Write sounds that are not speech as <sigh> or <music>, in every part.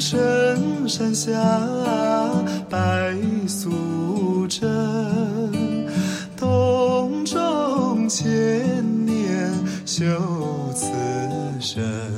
深山下白素贞，洞中千年修此身。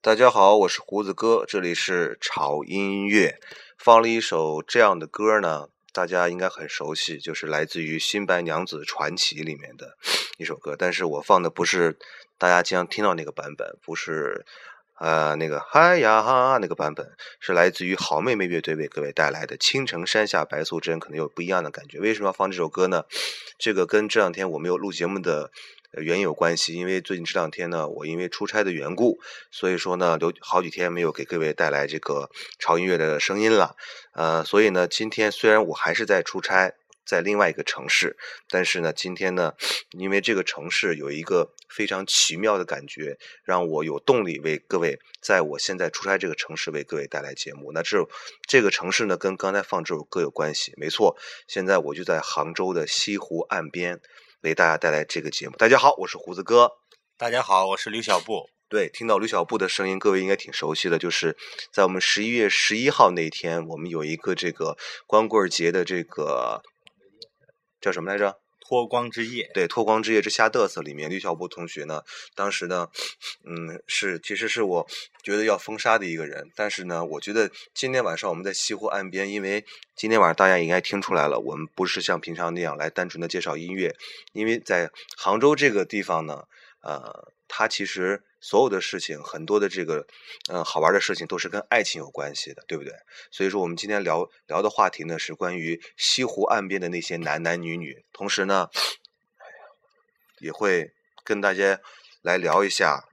大家好，我是胡子哥，这里是潮音乐。放了一首这样的歌呢，大家应该很熟悉，就是来自于《新白娘子传奇》里面的一首歌。但是我放的不是大家经常听到那个版本，不是呃那个嗨呀哈那个版本，是来自于好妹妹乐队为各位带来的《青城山下白素贞》，可能有不一样的感觉。为什么要放这首歌呢？这个跟这两天我没有录节目的。原因有关系，因为最近这两天呢，我因为出差的缘故，所以说呢，有好几天没有给各位带来这个潮音乐的声音了。呃，所以呢，今天虽然我还是在出差，在另外一个城市，但是呢，今天呢，因为这个城市有一个非常奇妙的感觉，让我有动力为各位在我现在出差这个城市为各位带来节目。那这这个城市呢，跟刚才放这首歌有关系，没错，现在我就在杭州的西湖岸边。为大家带来这个节目。大家好，我是胡子哥。大家好，我是吕小布。对，听到吕小布的声音，各位应该挺熟悉的。就是在我们十一月十一号那天，我们有一个这个光棍节的这个叫什么来着？脱光之夜。对，脱光之夜之瞎嘚瑟里面，吕小波同学呢，当时呢，嗯，是其实是我觉得要封杀的一个人。但是呢，我觉得今天晚上我们在西湖岸边，因为今天晚上大家应该听出来了，我们不是像平常那样来单纯的介绍音乐，因为在杭州这个地方呢，呃，它其实所有的事情，很多的这个，嗯、好玩的事情都是跟爱情有关系的，对不对？所以说，我们今天聊聊的话题呢，是关于西湖岸边的那些男男女女，同时呢，也会跟大家来聊一下。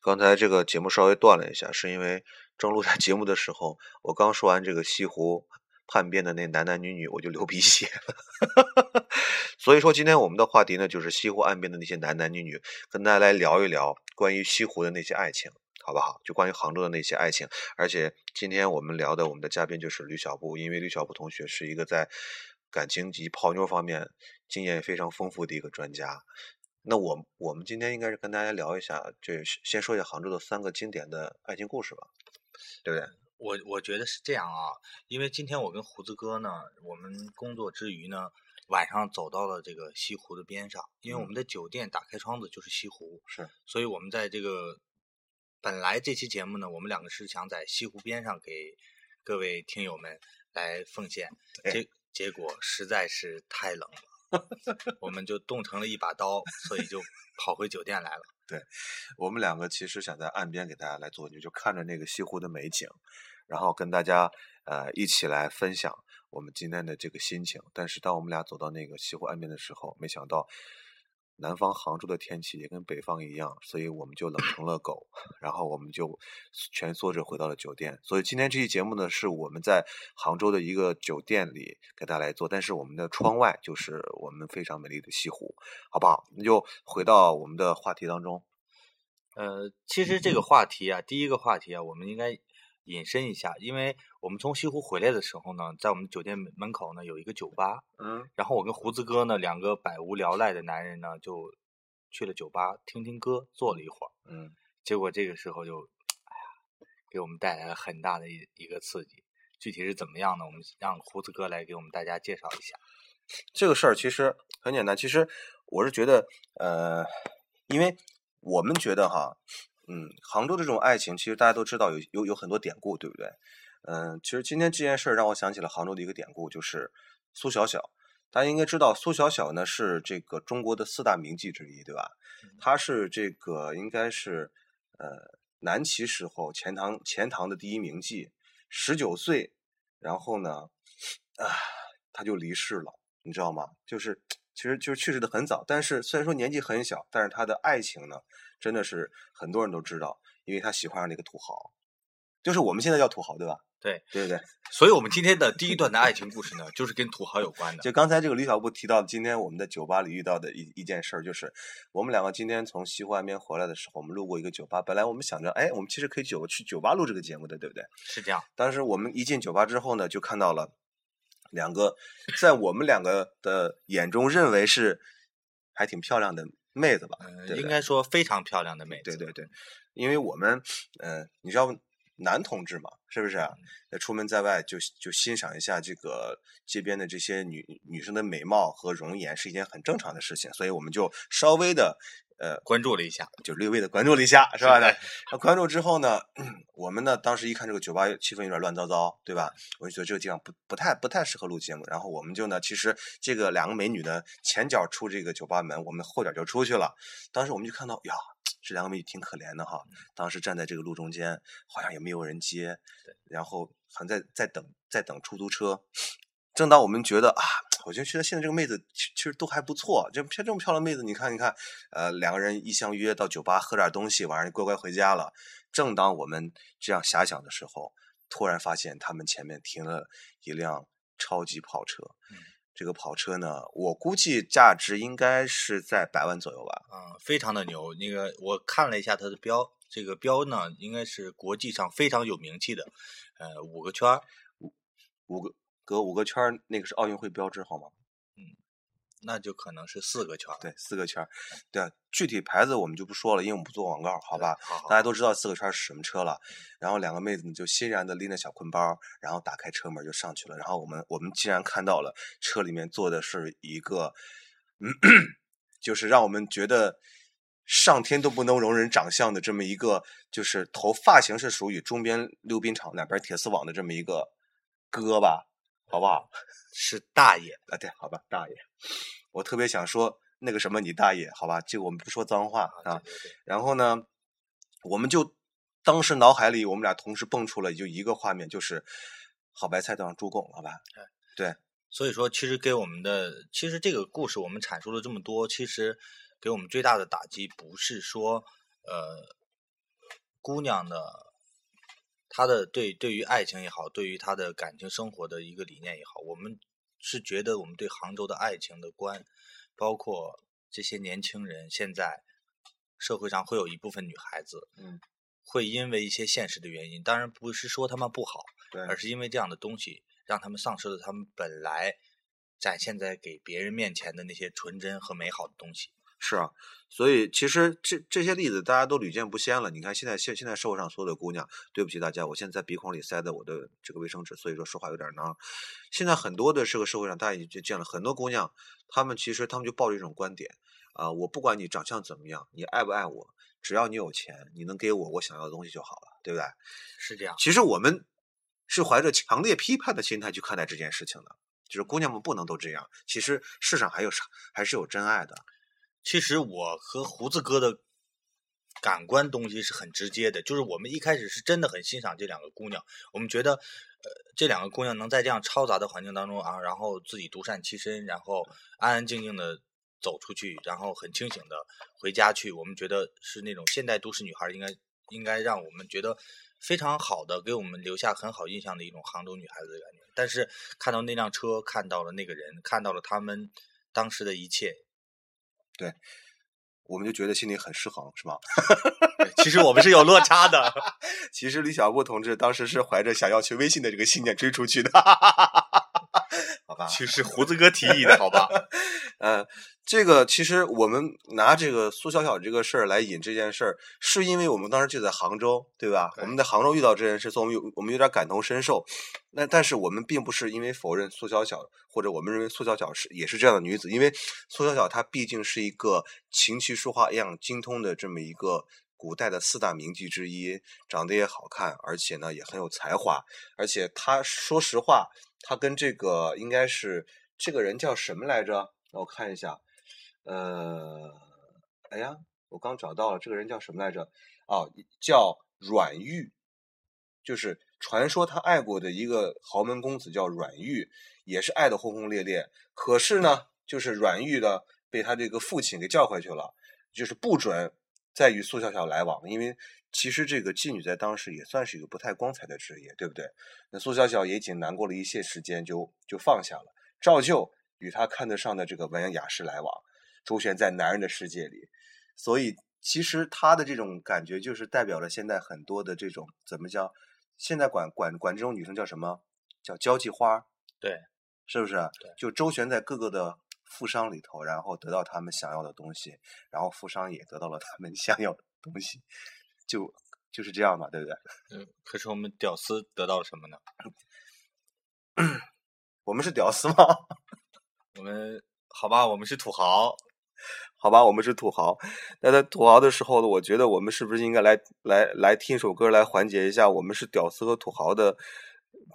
刚才这个节目稍微断了一下，是因为正录在节目的时候，我刚说完这个西湖畔边的那男男女女，我就流鼻血了。<laughs> 所以说，今天我们的话题呢，就是西湖岸边的那些男男女女，跟大家来聊一聊关于西湖的那些爱情，好不好？就关于杭州的那些爱情。而且今天我们聊的我们的嘉宾就是吕小布，因为吕小布同学是一个在感情及泡妞方面经验非常丰富的一个专家。那我我们今天应该是跟大家聊一下，这先说一下杭州的三个经典的爱情故事吧，对不对？我我觉得是这样啊，因为今天我跟胡子哥呢，我们工作之余呢，晚上走到了这个西湖的边上，因为我们的酒店打开窗子就是西湖，是，所以我们在这个本来这期节目呢，我们两个是想在西湖边上给各位听友们来奉献，结。结果实在是太冷了，我们就冻成了一把刀，所以就跑回酒店来了。<laughs> 对我们两个其实想在岸边给大家来做，就看着那个西湖的美景，然后跟大家呃一起来分享我们今天的这个心情。但是当我们俩走到那个西湖岸边的时候，没想到南方杭州的天气也跟北方一样，所以我们就冷成了狗，然后我们就蜷缩着回到了酒店。所以今天这期节目呢，是我们在杭州的一个酒店里给大家来做，但是我们的窗外就是我们非常美丽的西湖，好不好？那就回到我们的话题当中。呃，其实这个话题啊，第一个话题啊，我们应该引申一下，因为我们从西湖回来的时候呢，在我们酒店门门口呢有一个酒吧，嗯，然后我跟胡子哥呢两个百无聊赖的男人呢就去了酒吧听听歌，坐了一会儿，嗯。结果这个时候就，哎呀，给我们带来了很大的一一个刺激。具体是怎么样呢？我们让胡子哥来给我们大家介绍一下。这个事儿其实很简单，其实我是觉得，呃，因为我们觉得哈，嗯，杭州的这种爱情，其实大家都知道有有有很多典故，对不对？嗯，其实今天这件事儿让我想起了杭州的一个典故，就是苏小小。大家应该知道，苏小小呢是这个中国的四大名妓之一，对吧？她是这个应该是呃南齐时候钱塘钱塘的第一名妓，十九岁，然后呢，啊，她就离世了，你知道吗？就是其实就是去世的很早，但是虽然说年纪很小，但是她的爱情呢，真的是很多人都知道，因为他喜欢上了一个土豪，就是我们现在叫土豪，对吧？对对对。所以，我们今天的第一段的爱情故事呢，就是跟土豪有关的。就刚才这个李小布提到，今天我们在酒吧里遇到的一一件事儿，就是我们两个今天从西湖岸边回来的时候，我们路过一个酒吧。本来我们想着，哎，我们其实可以酒去酒吧录这个节目的，对不对？是这样。当时我们一进酒吧之后呢，就看到了两个在我们两个的眼中认为是还挺漂亮的妹子吧？嗯、对对应该说非常漂亮的妹子。对对对，因为我们，嗯、你知道男同志嘛，是不是、啊？呃出门在外就就欣赏一下这个街边的这些女女生的美貌和容颜是一件很正常的事情，所以我们就稍微的呃关注了一下，就略微的关注了一下，是吧？那关注之后呢，<clears throat> 我们呢当时一看这个酒吧气氛有点乱糟糟，对吧？我就觉得这个地方不不太不太适合录节目，然后我们就呢，其实这个两个美女呢前脚出这个酒吧门，我们后脚就出去了。当时我们就看到呀，这两个美女挺可怜的哈，当时站在这个路中间，好像也没有人接，然后好像在在等在等出租车。正当我们觉得啊，我觉得觉得现在这个妹子其其实都还不错，这漂这么漂亮妹子，你看你看，呃，两个人一相约到酒吧喝点东西，晚上乖乖回家了。正当我们这样遐想的时候，突然发现他们前面停了一辆超级跑车。这个跑车呢，我估计价值应该是在百万左右吧。嗯，非常的牛。那个我看了一下它的标，这个标呢应该是国际上非常有名气的，呃，五个圈儿。五个隔五个圈儿，那个是奥运会标志，好吗？嗯那就可能是四个圈儿。对，四个圈儿。对啊，具体牌子我们就不说了，因为我们不做广告，好吧？好好大家都知道四个圈儿是什么车了。然后两个妹子呢就欣然的拎着小坤包，然后打开车门就上去了。然后我们我们竟然看到了车里面坐的是一个，嗯，<clears throat> 就是让我们觉得上天都不能容忍长相的这么一个，就是头发型是属于中边溜冰场两边铁丝网的这么一个哥吧，好不好？<laughs> 是大爷。啊，对，好吧，大爷，我特别想说那个什么你大爷，好吧，这个我们不说脏话啊。对对对然后呢，我们就当时脑海里我们俩同时蹦出了就一个画面，就是好白菜当猪拱，好吧？对，所以说，其实给我们的，其实这个故事我们阐述了这么多，其实给我们最大的打击不是说，呃，姑娘的她的对对于爱情也好，对于他的感情生活的一个理念也好，我们是觉得我们对杭州的爱情的观，包括这些年轻人现在社会上会有一部分女孩子，嗯，会因为一些现实的原因，当然不是说他们不好，对而是因为这样的东西，让他们丧失了他们本来展现在给别人面前的那些纯真和美好的东西。是啊，所以其实这这些例子大家都屡见不鲜了。你看现在现现在社会上所有的姑娘，对不起大家，我现在在鼻孔里塞的我的这个卫生纸，所以说说话有点囊。现在很多的这个社会上，大家已经见了很多姑娘，她们其实她们就抱着一种观点啊、我不管你长相怎么样，你爱不爱我，只要你有钱，你能给我我想要的东西就好了，对不对？是这样。其实我们是怀着强烈批判的心态去看待这件事情的，就是姑娘们不能都这样。其实世上还有啥，还是有真爱的。其实我和胡子哥的感官东西是很直接的，就是我们一开始是真的很欣赏这两个姑娘，我们觉得，呃，这两个姑娘能在这样嘈杂的环境当中啊，然后自己独善其身，然后安安静静的走出去，然后很清醒的回家去，我们觉得是那种现代都市女孩应该应该让我们觉得非常好的，给我们留下很好印象的一种杭州女孩子的感觉。但是看到那辆车，看到了那个人，看到了他们当时的一切，我们就觉得心里很失衡，是吗？<laughs> 其实我们是有落差的。<laughs> 其实李小璐同志当时是怀着想要去微信的这个信念追出去的，好吧？其实胡子哥提议的，<laughs> 好吧？嗯，这个其实我们拿这个苏小小这个事儿来引这件事儿，是因为我们当时就在杭州，对吧？对我们在杭州遇到这件事，所以我们有我们有点感同身受。那但是我们并不是因为否认苏小小，或者我们认为苏小小是也是这样的女子，因为苏小小她毕竟是一个琴棋书画一样精通的这么一个。古代的四大名妓之一，长得也好看，而且呢也很有才华，而且他说实话，他跟这个应该是这个人叫什么来着？让我看一下，呃，哎呀，我刚找到了，这个人叫什么来着？哦，叫阮玉，就是传说他爱过的一个豪门公子叫阮玉，也是爱的轰轰烈烈。可是呢，就是阮玉的被他这个父亲给叫回去了，就是不准再与苏小小来往，因为其实这个妓女在当时也算是一个不太光彩的职业，对不对？那苏小小也仅难过了一些时间就，就放下了，照旧与他看得上的这个文人雅士来往，周旋在男人的世界里。所以，其实他的这种感觉，就是代表了现在很多的这种怎么叫？现在管管管这种女生叫什么？叫交际花儿，对，是不是？对就周旋在各个的富商里头，然后得到他们想要的东西，然后富商也得到了他们 <laughs> 想要的东西，就就是这样嘛，对不对？嗯，可是我们屌丝得到了什么呢？<coughs> 我们是屌丝吗？<laughs> 我们好吧，我们是土豪，好吧，我们是土豪。那在土豪的时候呢，我觉得我们是不是应该来来来听一首歌，来缓解一下我们是屌丝和土豪的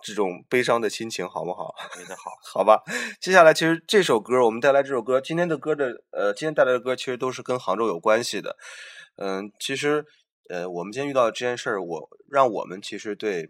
这种悲伤的心情，好不好？好。<laughs> 好吧，接下来其实这首歌，我们带来这首歌，今天的歌的呃，今天带来的歌其实都是跟杭州有关系的。嗯，其实呃，我们今天遇到的这件事儿，我让我们其实对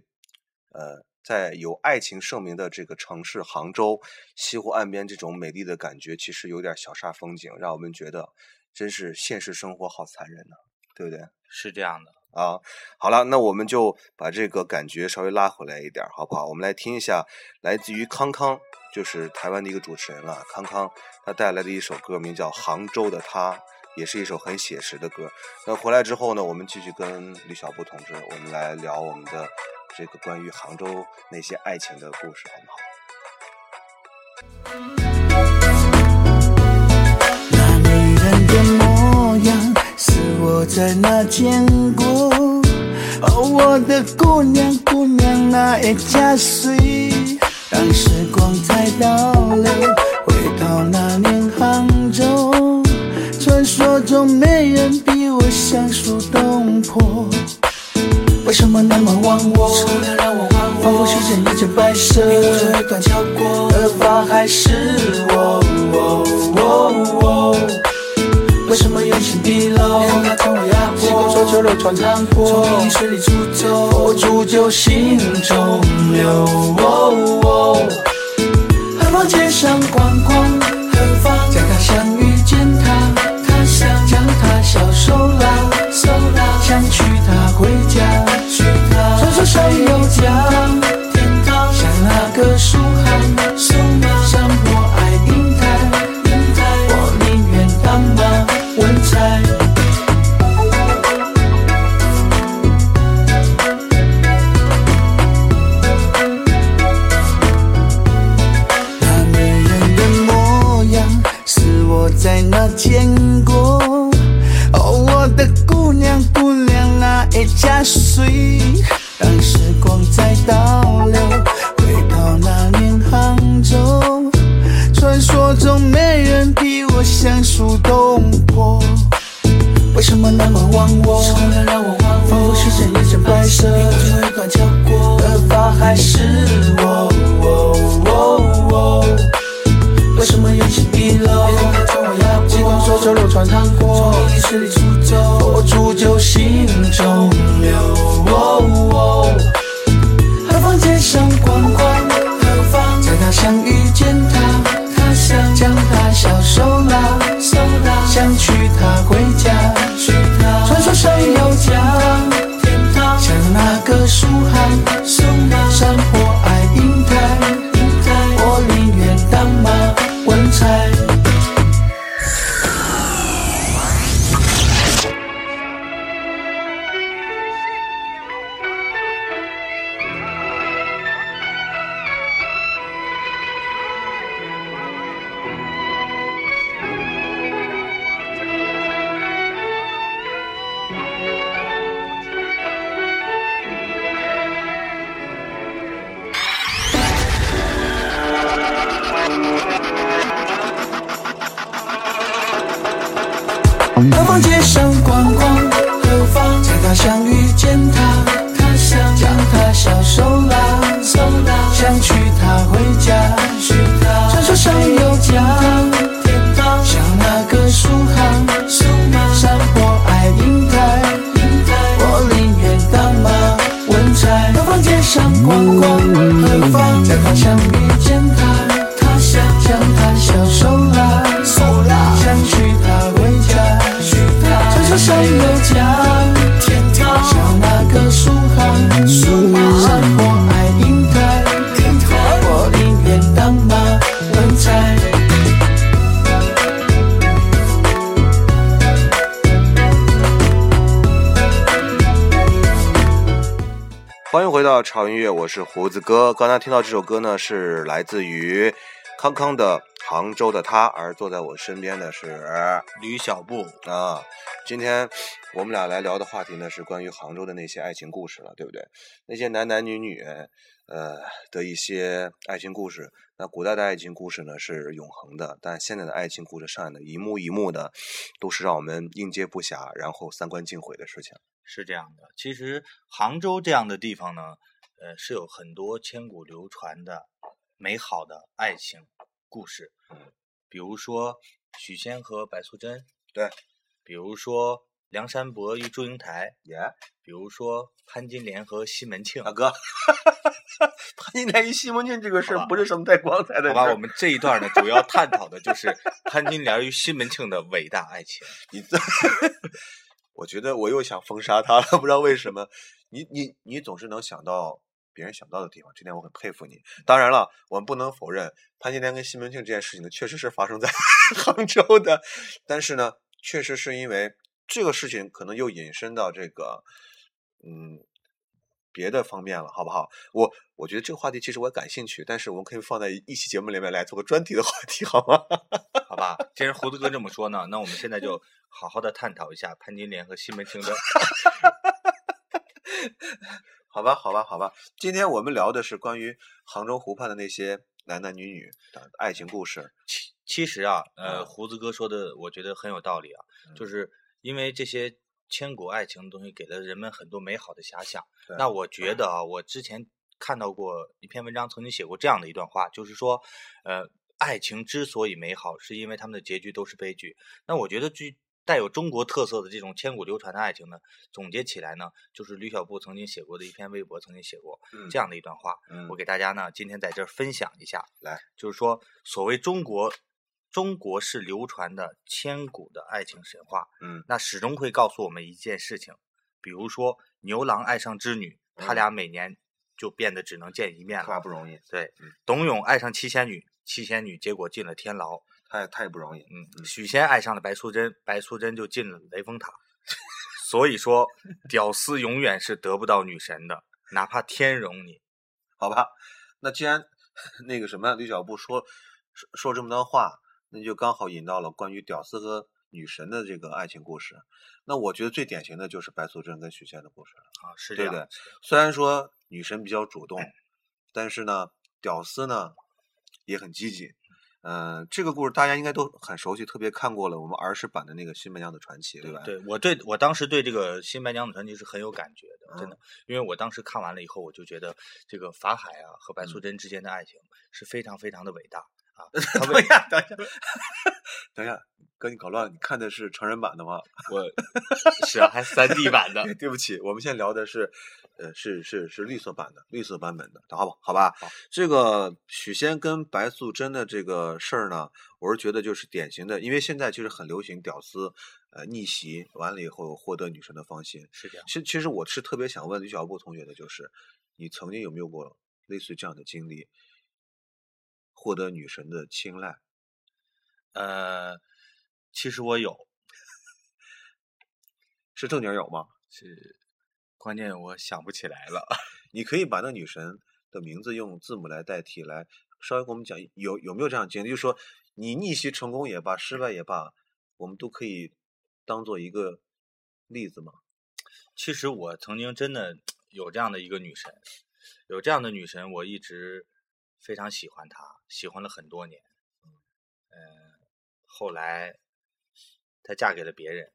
呃，在有爱情盛名的这个城市杭州西湖岸边这种美丽的感觉，其实有点小煞风景，让我们觉得真是现实生活好残忍呐、对不对？是这样的，啊，好了，那我们就把这个感觉稍微拉回来一点，好不好？我们来听一下来自于康康，就是台湾的一个主持人了，康康他带来的一首歌，名叫《杭州的他》，也是一首很写实的歌。那回来之后呢，我们继续跟李小布同志，我们来聊我们的这个关于杭州那些爱情的故事，好不好？那女人的模样我在哪见过。哦，我的姑娘，姑娘那一家水，让时光再倒流，回到那年杭州。传说中没人比我相熟动魄。为什么那么忘我？除了让我忘我，仿佛时间一直摆设，一段跳过，而发还是我。为什么用心地漏？他将我压迫，说球流传长波，从泥水里出走，佛煮酒心中留。何方街上逛逛？何方将他相遇见他？他想将他小手拉，手拉想娶她回家，娶她。传说谁有家？还是我。为什么有情毕露？激动手肘流传糖果，从意识里出走，欢迎回到潮音乐，我是胡子哥。刚才听到这首歌呢，是来自于康康的《杭州的他》，而坐在我身边的是吕小布，啊。今天我们俩来聊的话题呢，是关于杭州的那些爱情故事了，对不对？那些男男女女，呃的一些爱情故事。那古代的爱情故事呢是永恒的，但现在的爱情故事上演的一幕一幕的，都是让我们应接不暇，然后三观尽毁的事情。是这样的，其实杭州这样的地方呢，呃，是有很多千古流传的美好的爱情故事。嗯，比如说许仙和白素贞，对；比如说梁山伯与祝英台，耶、比如说潘金莲和西门庆。大哥，<laughs> 潘金莲与西门庆这个事儿不是什么太光彩的好吧，我们这一段呢，主要探讨的就是潘金莲与西门庆的伟大爱情。你这，<laughs> 我觉得我又想封杀他了，不知道为什么。你你你总是能想到别人想不到的地方，这点我很佩服你。当然了，我们不能否认潘金莲跟西门庆这件事情呢，确实是发生在 <laughs> 杭州的，但是呢，确实是因为这个事情可能又引申到这个，嗯。别的方面了，好不好？我我觉得这个话题其实我也感兴趣，但是我们可以放在一期节目里面来做个专题的话题，好吗？<laughs> 好吧，既然胡子哥这么说呢，那我们现在就好好的探讨一下潘金莲和西门庆的。好吧，好吧，好吧。今天我们聊的是关于杭州湖畔的那些男男女女的爱情故事。其其实啊，呃，嗯胡子哥说的，我觉得很有道理啊，就是因为这些千古爱情的东西，给了人们很多美好的遐想。那我觉得啊，我之前看到过一篇文章，曾经写过这样的一段话，就是说，呃，爱情之所以美好，是因为他们的结局都是悲剧。那我觉得具带有中国特色的这种千古流传的爱情呢，总结起来呢，就是吕小布曾经写过的一篇微博，曾经写过嗯这样的一段话。嗯我给大家呢，今天在这儿分享一下。来，就是说，所谓中国中国式流传的千古的爱情神话，嗯那始终会告诉我们一件事情，比如说牛郎爱上织女，他嗯俩每年就变得只能见一面了。太不容易，对嗯，董永爱上七仙女，七仙女结果进了天牢。太太不容易。嗯，嗯许仙爱上了白素贞，白素贞就进了雷峰塔。<laughs> 所以说，屌丝永远是得不到女神的，哪怕天容你。好吧，那既然 <laughs> 那个什么吕小布说说说这么多话，那就刚好引到了关于屌丝和女神的这个爱情故事。那我觉得最典型的就是白素贞跟许仙的故事了。啊，是这样对的，虽然说女神比较主动，但是呢，屌丝呢也很积极。呃，这个故事大家应该都很熟悉，特别看过了我们儿时版的那个《新白娘子传奇》，对吧？对，我对我当时对这个《新白娘子传奇》是很有感觉的，真的，因为我当时看完了以后，我就觉得这个法海啊和白素贞之间的爱情是非常非常的伟大啊。<laughs> 等一下，等一下，等一下，哥，你搞乱了，你看的是成人版的吗？<laughs> 我是啊，还三 D 版的。对不起，我们现在聊的是，呃，是是是绿色版的，绿色版本的，好吧？好吧。这个许仙跟白素贞的这个事儿呢，我是觉得就是典型的，因为现在就是很流行屌丝，呃，逆袭完了以后获得女神的芳心。是这样。其实其实我是特别想问李小布同学的，就是你曾经有没有过类似于这样的经历，获得女神的青睐？呃，其实我有，是正经有吗？是，关键我想不起来了。<laughs> 你可以把那女神的名字用字母来代替，来稍微给我们讲有有没有这样经历？就是说你逆袭成功也罢，失败也罢，我们都可以当做一个例子嘛？其实我曾经真的有这样的一个女神，有这样的女神，我一直非常喜欢她，喜欢了很多年。嗯，后来她嫁给了别人。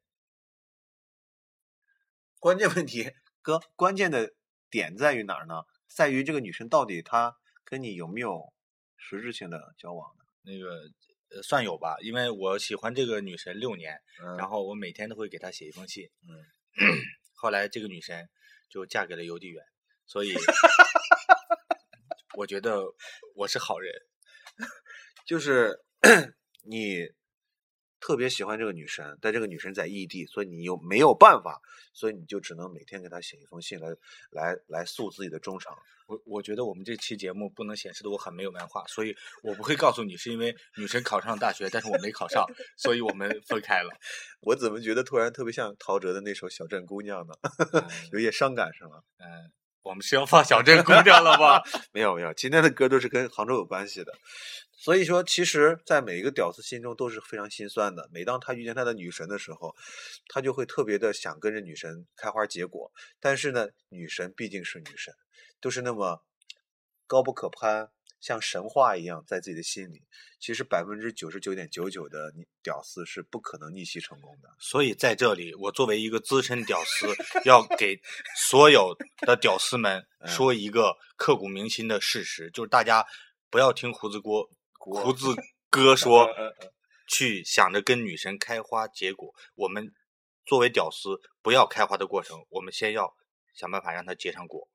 关键问题，哥，关键的点在于哪儿呢？在于这个女生到底她跟你有没有实质性的交往呢？那个呃，算有吧，因为我喜欢这个女神六年，嗯然后我每天都会给她写一封信。嗯，<clears throat> 后来这个女神就嫁给了邮递员，所以 <laughs> 我觉得我是好人。就是 <coughs> 你特别喜欢这个女神，但这个女神在异地，所以你又没有办法，所以你就只能每天给她写一封信来来来诉自己的衷肠。我我觉得我们这期节目不能显示的我很没有文化，所以我不会告诉你是因为女神考上了大学，但是我没考上，所以我们分开了。<laughs> 我怎么觉得突然特别像陶喆的那首《小镇姑娘》呢？<laughs> 有些伤感是吗？嗯、我们是要放小镇姑娘了吗？<laughs> 没有没有，今天的歌都是跟杭州有关系的。所以说，其实，在每一个屌丝心中都是非常心酸的。每当他遇见他的女神的时候，他就会特别的想跟着女神开花结果。但是呢，女神毕竟是女神，都是那么高不可攀，像神话一样在自己的心里。其实百分之九十九点九九的你屌丝是不可能逆袭成功的。所以在这里，我作为一个资深屌丝，要给所有的屌丝们 <laughs> 说一个刻骨铭心的事实，就是大家不要听胡子锅胡子 <laughs> 哥说，去想着跟女神开花结果。我们作为屌丝，不要开花的过程，我们先要想办法让它结上果。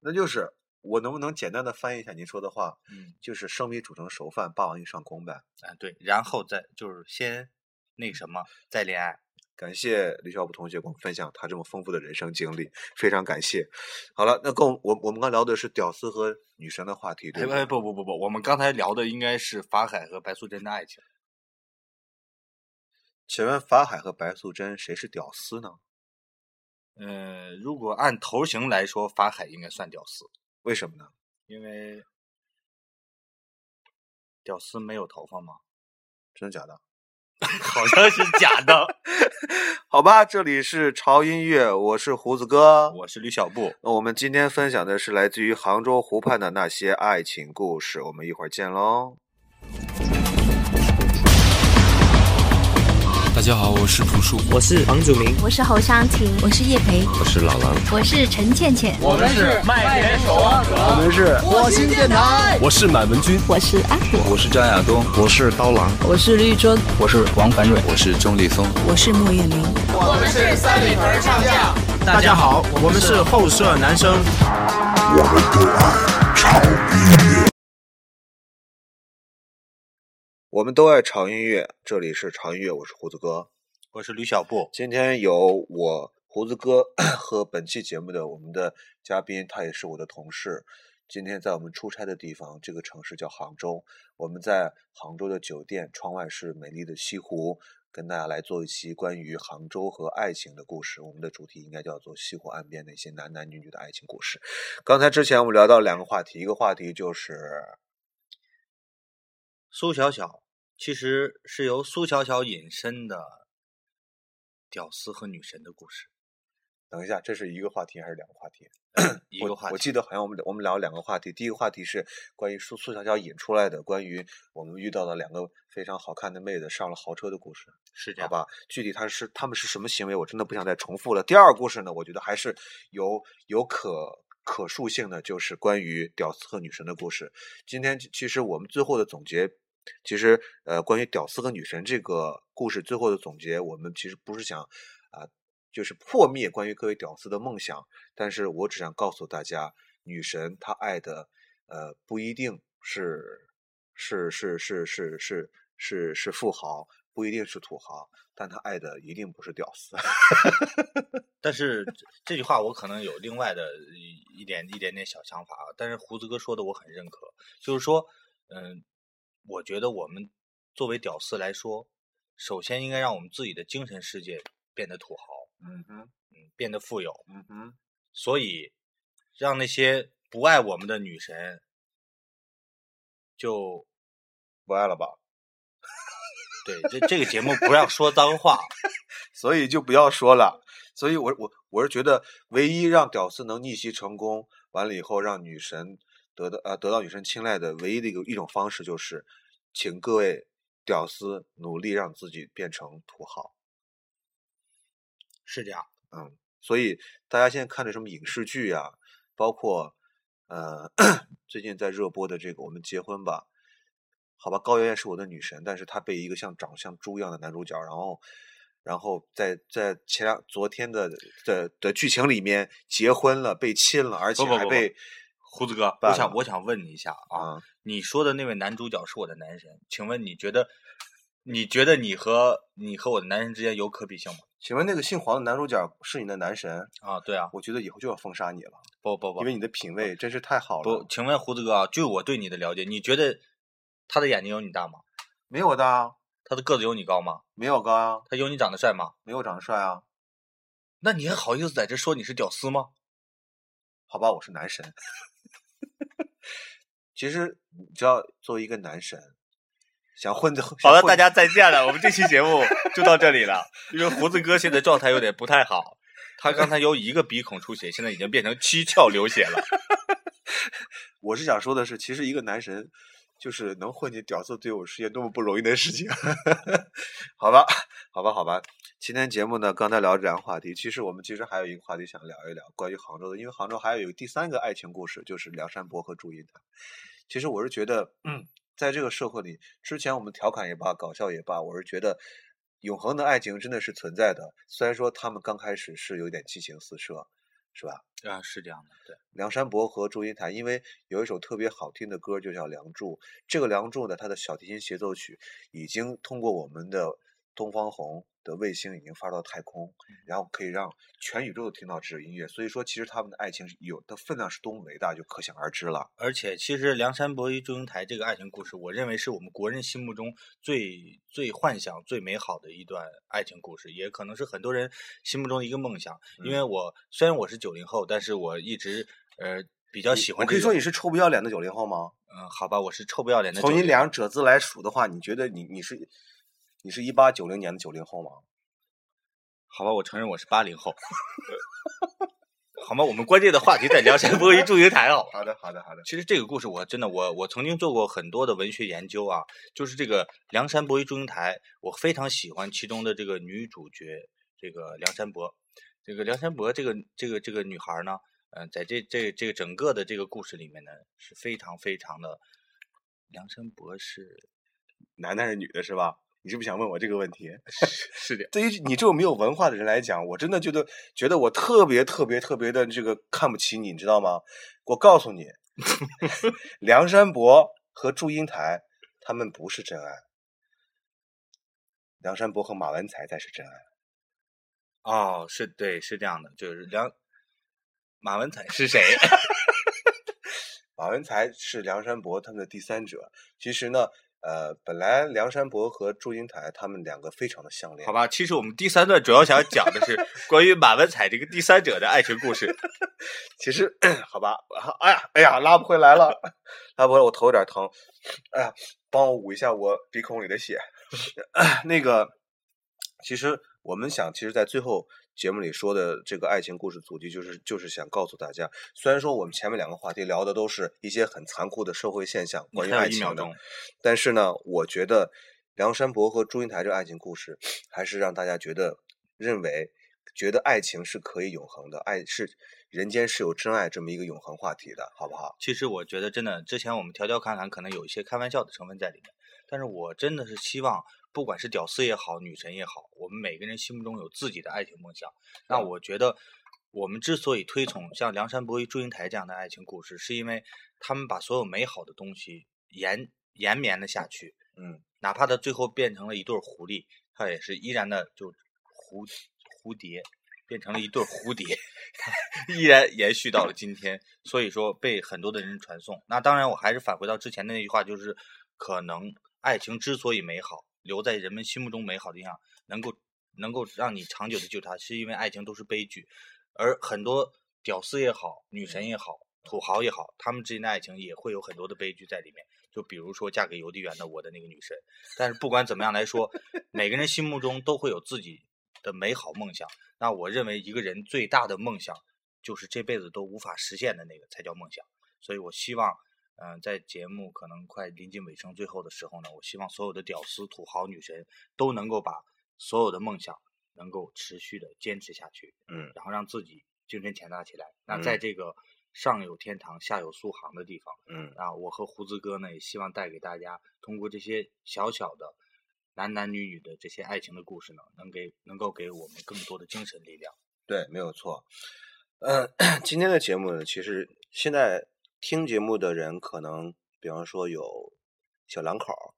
那就是我能不能简单的翻译一下您说的话？嗯，就是生米煮成熟饭，霸王硬上弓呗。啊，对，然后再就是先那个什么，再恋爱。感谢李小普同学给我们分享他这么丰富的人生经历，非常感谢。好了，那跟我我我们刚聊的是屌丝和女神的话题，对？哎不不不不，我们刚才聊的应该是法海和白素贞的爱情。请问法海和白素贞谁是屌丝呢？呃，如果按头型来说，法海应该算屌丝，为什么呢？因为屌丝没有头发吗？真的假的？<laughs> 好像是假的。<laughs> 好吧，这里是潮音乐，我是胡子哥。我是吕小布，那我们今天分享的是来自于杭州湖畔的那些爱情故事，我们一会儿见喽。大家好，我是朴树。我是房祖名，我是侯湘婷，我是叶培，我是老狼，我是陈倩倩，我们是麦田守望者，我们是火星电台，我是满文军，我是阿果，我是张亚东，我是刀郎，我是绿洲，我是王凡瑞，我是钟立松，我是莫艳玲，我们是三里屯唱将。大家好，我们是后舍男生。我们都爱超音我们都爱潮音乐，这里是潮音乐，我是胡子哥。我是吕小布。今天有我胡子哥 <clears throat> 和本期节目的我们的嘉宾，他也是我的同事。今天在我们出差的地方，这个城市叫杭州。我们在杭州的酒店，窗外是美丽的西湖，跟大家来做一期关于杭州和爱情的故事。我们的主题应该叫做西湖岸边那些男男女女的爱情故事。刚才之前我们聊到两个话题，一个话题就是苏小小其实是由苏小小引申的屌丝和女神的故事。等一下，这是一个话题还是两个话题？一个话题。我记得好像我们我们聊了两个话题，第一个话题是关于苏苏小小引出来的，关于我们遇到的两个非常好看的妹子上了豪车的故事，是这样好吧？具体他是他们是什么行为，我真的不想再重复了。第二个故事呢，我觉得还是有有可可塑性的，就是关于屌丝和女神的故事。今天其实我们最后的总结。其实，呃，关于屌丝和女神这个故事最后的总结，我们其实不是想啊、就是破灭关于各位屌丝的梦想，但是我只想告诉大家，女神她爱的，呃，不一定是是是是是是是是富豪，不一定是土豪，但她爱的一定不是屌丝。<laughs> 但是这句话我可能有另外的一一点一点点小想法啊，但是胡子哥说的我很认可，就是说，嗯，我觉得我们作为屌丝来说，首先应该让我们自己的精神世界变得土豪，嗯哼，嗯，变得富有，嗯哼，所以让那些不爱我们的女神就不爱了吧？<laughs> 对这这个节目不要说脏话，<laughs> 所以就不要说了。所以我我我是觉得，唯一让屌丝能逆袭成功，完了以后让女神得到呃得到女神青睐的唯一的一个一种方式，就是请各位屌丝努力让自己变成土豪。是这样。嗯，所以大家现在看的什么影视剧呀、包括呃 <coughs> 最近在热播的这个《我们结婚吧》，好吧，高圆圆是我的女神，但是她被一个像长相猪一样的男主角，然后然后在在前两昨天的的的剧情里面结婚了，被亲了，而且还被胡子哥，我想我想问你一下啊，啊你说的那位男主角是我的男神，请问你觉得你觉得你和你和我的男神之间有可比性吗？请问那个姓黄的男主角是你的男神？啊，对啊，我觉得以后就要封杀你了，不不不因为你的品味真是太好了不，。请问胡子哥啊，据我对你的了解，你觉得他的眼睛有你大吗？没有的啊，他的个子有你高吗？没有高啊，他有你长得帅吗？没有长得帅啊。那你还好意思在这说你是屌丝吗？好吧，我是男神。其实你知道，作为一个男神，想混的好了，大家再见了，我们这期节目就到这里了。因为胡子哥现在状态有点不太好，他刚才由一个鼻孔出血，现在已经变成七窍流血了。<laughs> 我是想说的是，其实一个男神就是能混进屌丝队伍是件多么不容易的事情。<laughs> 好吧，好吧，好吧。今天节目呢，刚才聊这两个话题，其实我们其实还有一个话题想聊一聊关于杭州的，因为杭州还有一个第三个爱情故事，就是梁山伯和祝英台。其实我是觉得，嗯，在这个社会里，之前我们调侃也罢，搞笑也罢，我是觉得永恒的爱情真的是存在的。虽然说他们刚开始是有点激情四射，是吧？啊，是这样的，对。梁山伯和祝英台，因为有一首特别好听的歌，就叫《梁祝》。这个《梁祝》呢，它的小提琴协奏曲已经通过我们的东方红的卫星已经发到太空，然后可以让全宇宙都听到这首音乐。所以说，其实他们的爱情是有的分量是多么伟大，就可想而知了。而且，其实梁山伯与祝英台这个爱情故事，我认为是我们国人心目中最最幻想、最美好的一段爱情故事，也可能是很多人心目中的一个梦想。因为我虽然我是九零后，但是我一直呃比较喜欢、我可以说你是臭不要脸的九零后吗？嗯，好吧，我是臭不要脸的90。从你两者字来数的话，你觉得你你是你是一八九零年的九零后吗？好吧，我承认我是八零后。<laughs> 好吗？我们关键的话题在梁山伯与祝英台哦。好的，好的，好的。其实这个故事我真的我我曾经做过很多的文学研究啊，就是这个梁山伯与祝英台，我非常喜欢其中的这个女主角这个梁山伯。这个梁山伯这个这个这个女孩呢，嗯、在这这这个整个的这个故事里面呢，是非常非常的。梁山伯是男的还是女的，是吧？你是不是想问我这个问题？<laughs> 是的，对于你这种没有文化的人来讲，我真的觉得觉得我特别特别特别的这个看不起你，你知道吗？我告诉你，<laughs> 梁山伯和祝英台他们不是真爱，梁山伯和马文才才是真爱。哦，是对，是这样的，就是梁马文才是谁？<laughs> 马文才是梁山伯他们的第三者。其实呢，呃，本来梁山伯和祝英台他们两个非常的相恋。好吧，其实我们第三段主要想讲的是 <laughs> 关于马文才这个第三者的爱情故事。<laughs> 其实，好吧，哎呀，哎呀，拉不回来了，<laughs> 拉不回来，我头有点疼。哎呀，帮我捂一下我鼻孔里的血。<sniffs> 那个，其实我们想，其实，在最后节目里说的这个爱情故事主题，就是就是想告诉大家，虽然说我们前面两个话题聊的都是一些很残酷的社会现象，关于爱情的但是呢，我觉得梁山伯和祝英台这个爱情故事，还是让大家觉得认为觉得爱情是可以永恒的，爱是人间是有真爱这么一个永恒话题的，好不好？其实我觉得真的，之前我们条条侃侃可能有一些开玩笑的成分在里面，但是我真的是希望，不管是屌丝也好，女神也好，我们每个人心目中有自己的爱情梦想。那我觉得，我们之所以推崇像梁山伯与祝英台这样的爱情故事，是因为他们把所有美好的东西延延绵了下去。嗯，哪怕他最后变成了一对儿狐狸，他也是依然的就蝴蝴蝶变成了一对儿蝴蝶，它 <laughs> 依然延续到了今天。所以说被很多的人传颂。那当然，我还是返回到之前的那句话，就是可能爱情之所以美好，留在人们心目中美好的印象，能够能够让你长久的救他，是因为爱情都是悲剧，而很多屌丝也好，女神也好，土豪也好，他们之间的爱情也会有很多的悲剧在里面。就比如说嫁给邮递员的我的那个女神，但是不管怎么样来说，每个人心目中都会有自己的美好梦想。那我认为一个人最大的梦想，就是这辈子都无法实现的那个才叫梦想。所以我希望，嗯、在节目可能快临近尾声最后的时候呢，我希望所有的屌丝、土豪、女神都能够把所有的梦想能够持续的坚持下去，嗯，然后让自己精神强大起来。那在嗯这个上有天堂、下有苏杭的地方，嗯啊，我和胡子哥呢也希望带给大家，通过这些小小的男男女女的这些爱情的故事呢，能给能够给我们更多的精神力量。对，没有错。嗯、<coughs> 今天的节目呢，其实现在听节目的人可能，比方说有小两口儿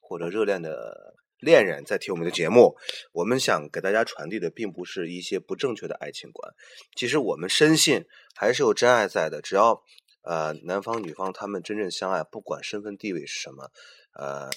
或者热恋的恋人在听我们的节目，我们想给大家传递的并不是一些不正确的爱情观。其实我们深信还是有真爱在的，只要呃男方女方他们真正相爱，不管身份地位是什么，呃，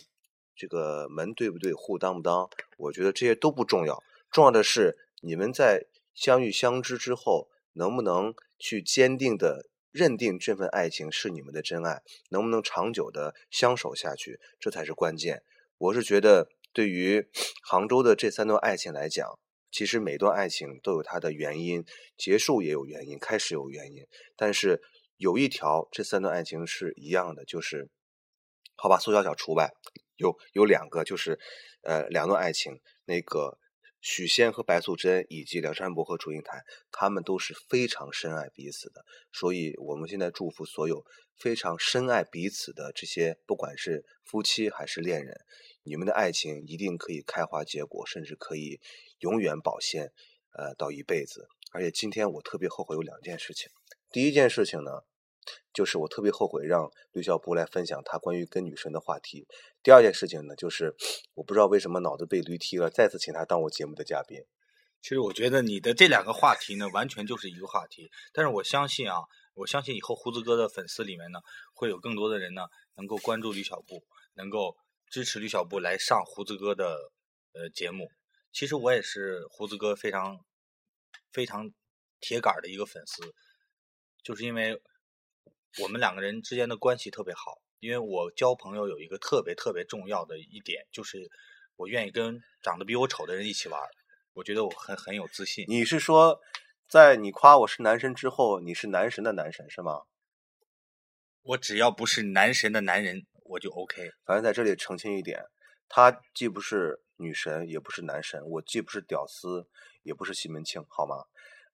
这个门对不对，户当不当，我觉得这些都不重要，重要的是你们在相遇相知之后，能不能去坚定的认定这份爱情是你们的真爱，能不能长久的相守下去，这才是关键。我是觉得，对于杭州的这三段爱情来讲，其实每段爱情都有它的原因，结束也有原因，开始有原因，但是有一条，这三段爱情是一样的，就是，好吧，苏小小除外，有有两个，就是，呃，两段爱情，那个许仙和白素贞以及梁山伯和祝英台，他们都是非常深爱彼此的，所以我们现在祝福所有非常深爱彼此的这些，不管是夫妻还是恋人，你们的爱情一定可以开花结果，甚至可以永远保鲜，呃，到一辈子。而且今天我特别后悔有两件事情，第一件事情呢，就是我特别后悔让吕小波来分享他关于跟女神的话题。第二件事情呢，就是我不知道为什么脑子被驴踢了，再次请他当我节目的嘉宾。其实我觉得你的这两个话题呢，完全就是一个话题。但是我相信啊，我相信以后胡子哥的粉丝里面呢，会有更多的人呢，能够关注吕小布，能够支持吕小布来上胡子哥的呃节目。其实我也是胡子哥非常非常铁杆的一个粉丝，就是因为我们两个人之间的关系特别好。因为我交朋友有一个特别特别重要的一点，就是我愿意跟长得比我丑的人一起玩。我觉得我很很有自信。你是说，在你夸我是男神之后，你是男神的男神是吗？我只要不是男神的男人，我就 OK。反正在这里澄清一点，他既不是女神，也不是男神，我既不是屌丝，也不是西门庆，好吗？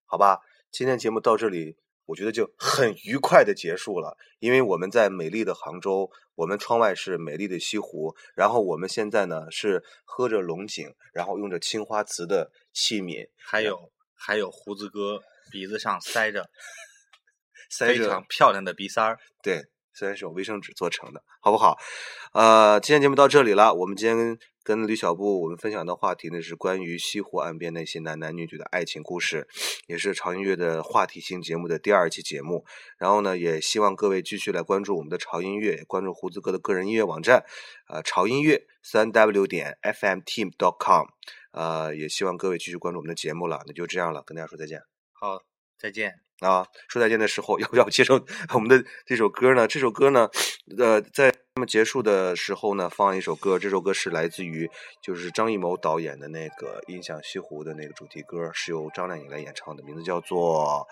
好吧，今天节目到这里，我觉得就很愉快的结束了，因为我们在美丽的杭州，我们窗外是美丽的西湖，然后我们现在呢是喝着龙井，然后用着青花瓷的器皿，还有还有胡子哥鼻子上塞着 <laughs> 塞着非常漂亮的鼻塞儿。对，虽然是用卫生纸做成的，好不好？呃，今天节目到这里了。我们今天跟吕小布我们分享的话题呢是关于西湖岸边那些男男女女的爱情故事，也是潮音乐的话题性节目的第二期节目。然后呢，也希望各位继续来关注我们的潮音乐，关注胡子哥的个人音乐网站，呃，潮音乐三 w 点 fmteam.com。呃，也希望各位继续关注我们的节目了。那就这样了，跟大家说再见。好，再见。啊，说再见的时候要不要接受我们的这首歌呢？这首歌呢，呃，在他们结束的时候呢，放一首歌，这首歌是来自于就是张艺谋导演的那个《印象西湖》的那个主题歌，是由张靓颖来演唱的，名字叫做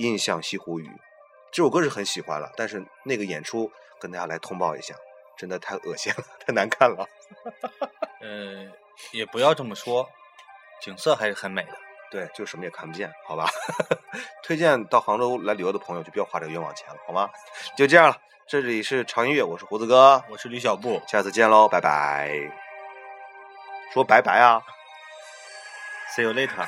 《印象西湖雨》。这首歌是很喜欢了，但是那个演出跟大家来通报一下，真的太恶心了，太难看了。<laughs> 呃，也不要这么说，景色还是很美的。对，就什么也看不见，好吧？<laughs> 推荐到杭州来旅游的朋友就不要花这个冤枉钱了，好吗？<laughs> 就这样了，这里是长音乐，我是胡子哥，我是吕小布，下次见喽，拜拜。说拜拜啊 <laughs> See you later。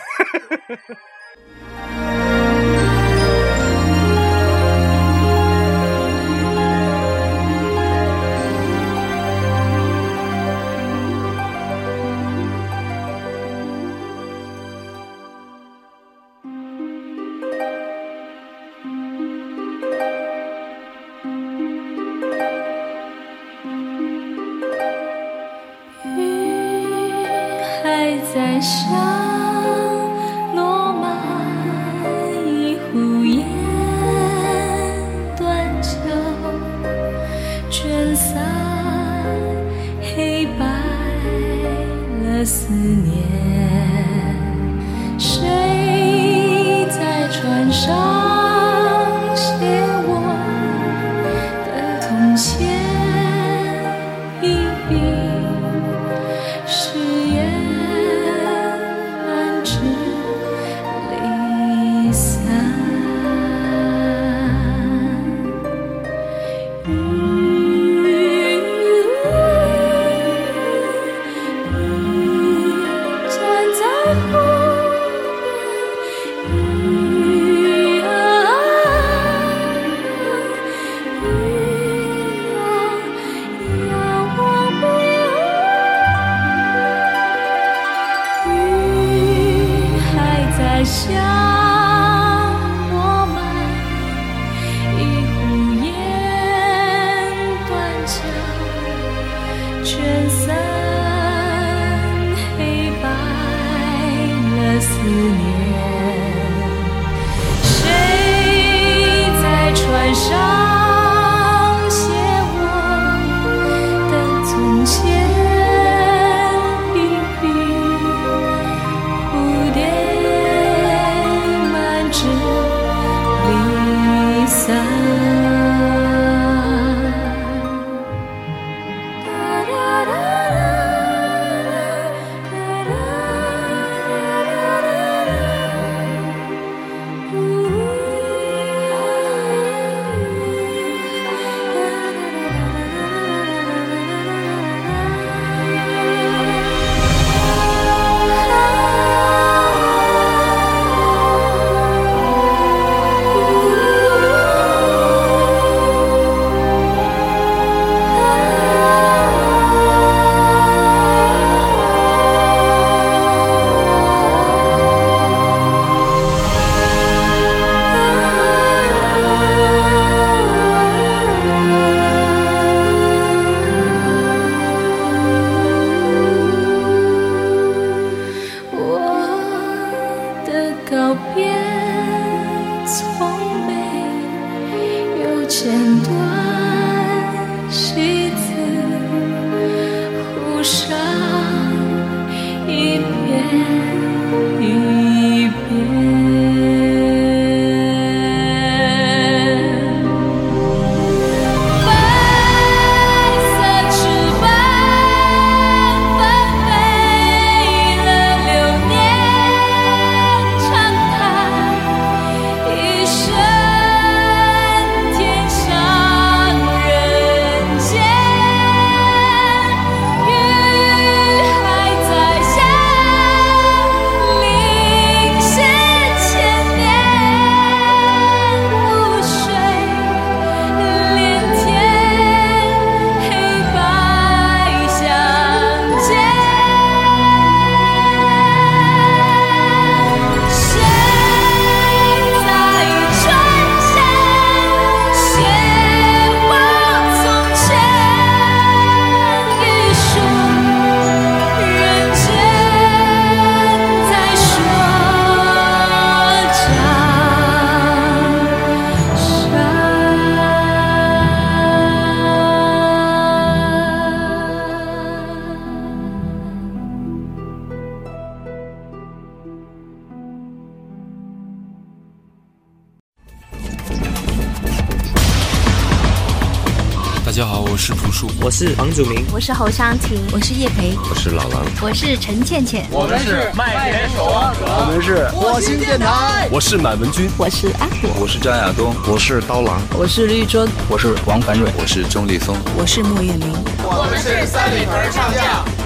是房祖名，我是侯湘婷，我是叶培，我是老狼，我是陈倩倩，我们是麦田守望者，我们是火星电台，我是满文军，我是阿果，我是张亚东，我是刀郎，我是绿洲，我是王凡瑞，我是钟立峰，我是莫艳玲，我们是三里屯唱将。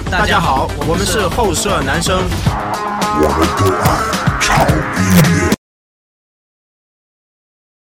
大家好，我们是后舍男生，我们都爱潮音乐。